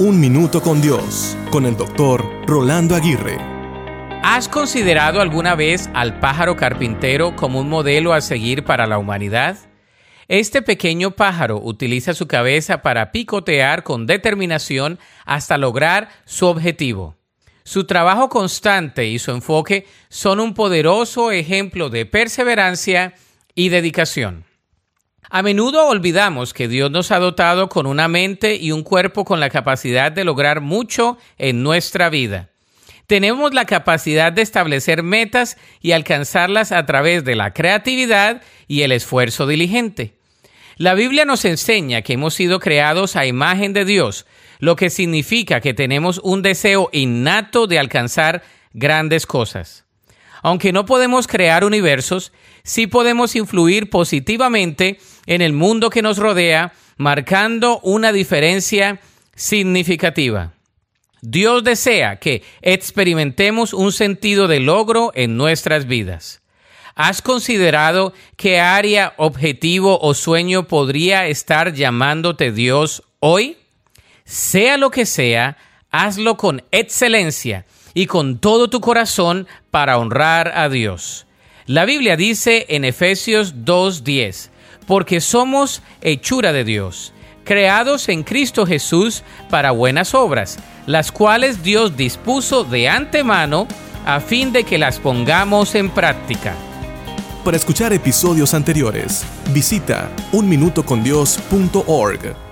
Un Minuto con Dios, con el doctor Rolando Aguirre. ¿Has considerado alguna vez al pájaro carpintero como un modelo a seguir para la humanidad? Este pequeño pájaro utiliza su cabeza para picotear con determinación hasta lograr su objetivo. Su trabajo constante y su enfoque son un poderoso ejemplo de perseverancia y dedicación. A menudo olvidamos que Dios nos ha dotado con una mente y un cuerpo con la capacidad de lograr mucho en nuestra vida. Tenemos la capacidad de establecer metas y alcanzarlas a través de la creatividad y el esfuerzo diligente. La Biblia nos enseña que hemos sido creados a imagen de Dios, lo que significa que tenemos un deseo innato de alcanzar grandes cosas. Aunque no podemos crear universos, sí podemos influir positivamente en el mundo que nos rodea, marcando una diferencia significativa. Dios desea que experimentemos un sentido de logro en nuestras vidas. ¿Has considerado qué área, objetivo o sueño podría estar llamándote Dios hoy? Sea lo que sea, hazlo con excelencia y con todo tu corazón para honrar a Dios. La Biblia dice en Efesios 2.10, porque somos hechura de Dios, creados en Cristo Jesús para buenas obras, las cuales Dios dispuso de antemano a fin de que las pongamos en práctica. Para escuchar episodios anteriores, visita unminutocondios.org.